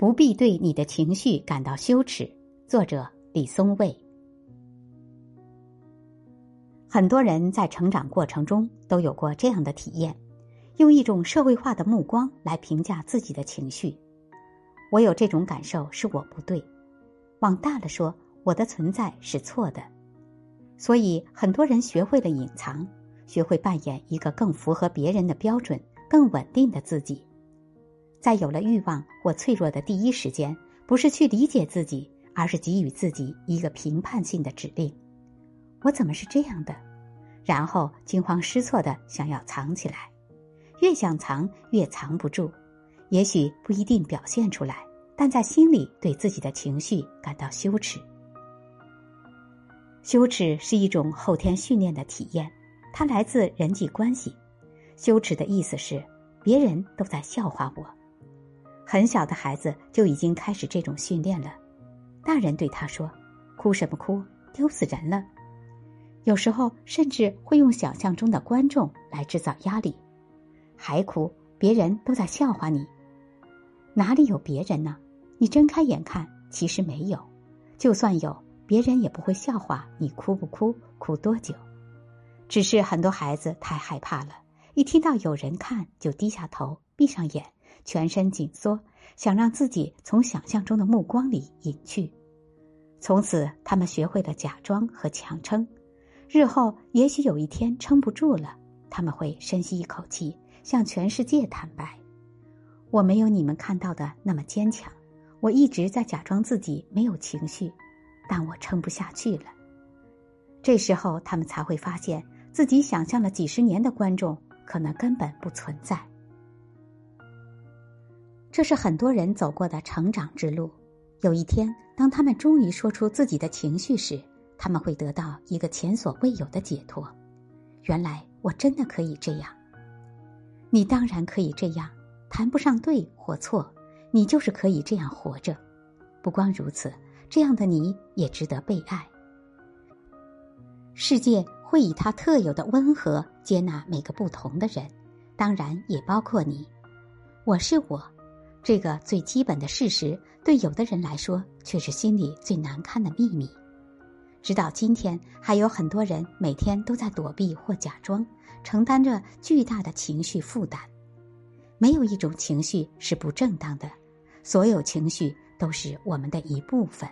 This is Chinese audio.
不必对你的情绪感到羞耻。作者李松蔚。很多人在成长过程中都有过这样的体验，用一种社会化的目光来评价自己的情绪。我有这种感受是我不对，往大了说，我的存在是错的。所以很多人学会了隐藏，学会扮演一个更符合别人的标准、更稳定的自己。在有了欲望或脆弱的第一时间，不是去理解自己，而是给予自己一个评判性的指令。我怎么是这样的？然后惊慌失措的想要藏起来，越想藏越藏不住。也许不一定表现出来，但在心里对自己的情绪感到羞耻。羞耻是一种后天训练的体验，它来自人际关系。羞耻的意思是别人都在笑话我。很小的孩子就已经开始这种训练了，大人对他说：“哭什么哭，丢死人了。”有时候甚至会用想象中的观众来制造压力，还哭，别人都在笑话你，哪里有别人呢？你睁开眼看，其实没有，就算有，别人也不会笑话你哭不哭，哭多久。只是很多孩子太害怕了，一听到有人看就低下头，闭上眼，全身紧缩，想让自己从想象中的目光里隐去。从此，他们学会了假装和强撑。日后也许有一天撑不住了，他们会深吸一口气，向全世界坦白：“我没有你们看到的那么坚强，我一直在假装自己没有情绪，但我撑不下去了。”这时候，他们才会发现自己想象了几十年的观众可能根本不存在。这是很多人走过的成长之路。有一天，当他们终于说出自己的情绪时，他们会得到一个前所未有的解脱。原来我真的可以这样。你当然可以这样，谈不上对或错，你就是可以这样活着。不光如此，这样的你也值得被爱。世界会以它特有的温和接纳每个不同的人，当然也包括你。我是我，这个最基本的事实，对有的人来说却是心里最难堪的秘密。直到今天，还有很多人每天都在躲避或假装，承担着巨大的情绪负担。没有一种情绪是不正当的，所有情绪都是我们的一部分。